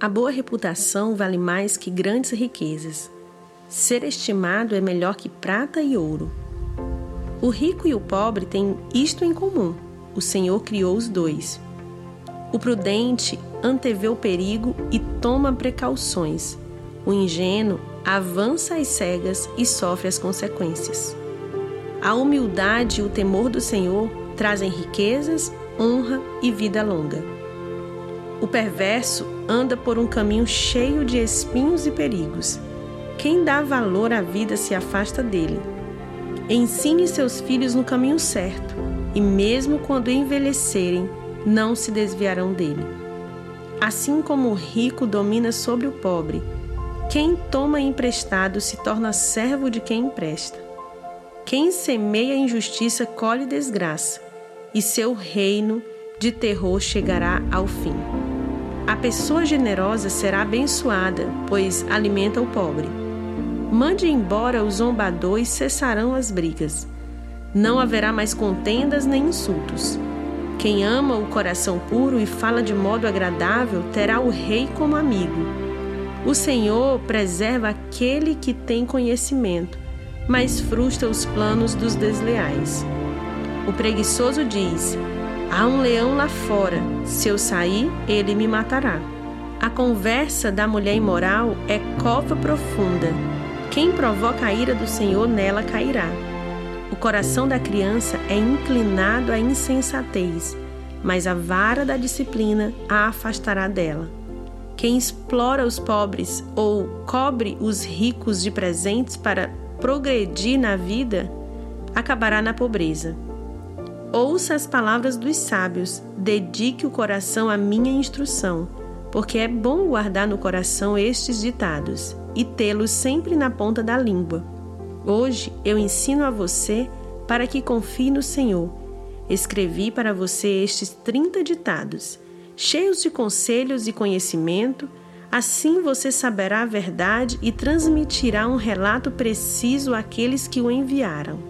A boa reputação vale mais que grandes riquezas. Ser estimado é melhor que prata e ouro. O rico e o pobre têm isto em comum: o Senhor criou os dois. O prudente antevê o perigo e toma precauções. O ingênuo avança às cegas e sofre as consequências. A humildade e o temor do Senhor trazem riquezas, honra e vida longa. O perverso anda por um caminho cheio de espinhos e perigos. Quem dá valor à vida se afasta dele. Ensine seus filhos no caminho certo, e mesmo quando envelhecerem, não se desviarão dele. Assim como o rico domina sobre o pobre, quem toma emprestado se torna servo de quem empresta. Quem semeia injustiça colhe desgraça, e seu reino de terror chegará ao fim. Pessoa generosa será abençoada, pois alimenta o pobre. Mande embora o zombador e cessarão as brigas. Não haverá mais contendas nem insultos. Quem ama o coração puro e fala de modo agradável terá o rei como amigo. O Senhor preserva aquele que tem conhecimento, mas frustra os planos dos desleais. O preguiçoso diz: Há um leão lá fora. Se eu sair, ele me matará. A conversa da mulher imoral é cova profunda. Quem provoca a ira do Senhor nela cairá. O coração da criança é inclinado à insensatez, mas a vara da disciplina a afastará dela. Quem explora os pobres ou cobre os ricos de presentes para progredir na vida, acabará na pobreza. Ouça as palavras dos sábios, dedique o coração à minha instrução, porque é bom guardar no coração estes ditados e tê-los sempre na ponta da língua. Hoje eu ensino a você para que confie no Senhor. Escrevi para você estes 30 ditados, cheios de conselhos e conhecimento, assim você saberá a verdade e transmitirá um relato preciso àqueles que o enviaram.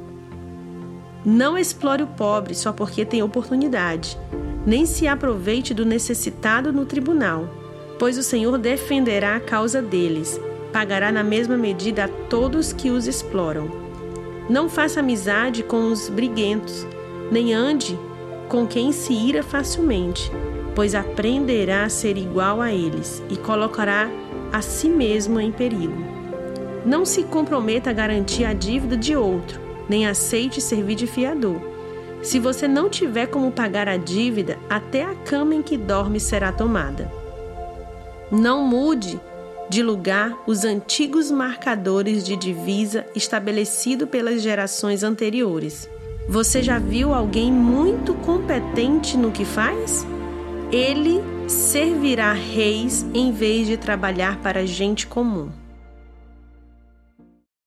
Não explore o pobre só porque tem oportunidade, nem se aproveite do necessitado no tribunal, pois o Senhor defenderá a causa deles, pagará na mesma medida a todos que os exploram. Não faça amizade com os briguentos, nem ande com quem se ira facilmente, pois aprenderá a ser igual a eles e colocará a si mesmo em perigo. Não se comprometa a garantir a dívida de outro nem aceite servir de fiador. Se você não tiver como pagar a dívida, até a cama em que dorme será tomada. Não mude de lugar os antigos marcadores de divisa estabelecido pelas gerações anteriores. Você já viu alguém muito competente no que faz? Ele servirá reis em vez de trabalhar para gente comum.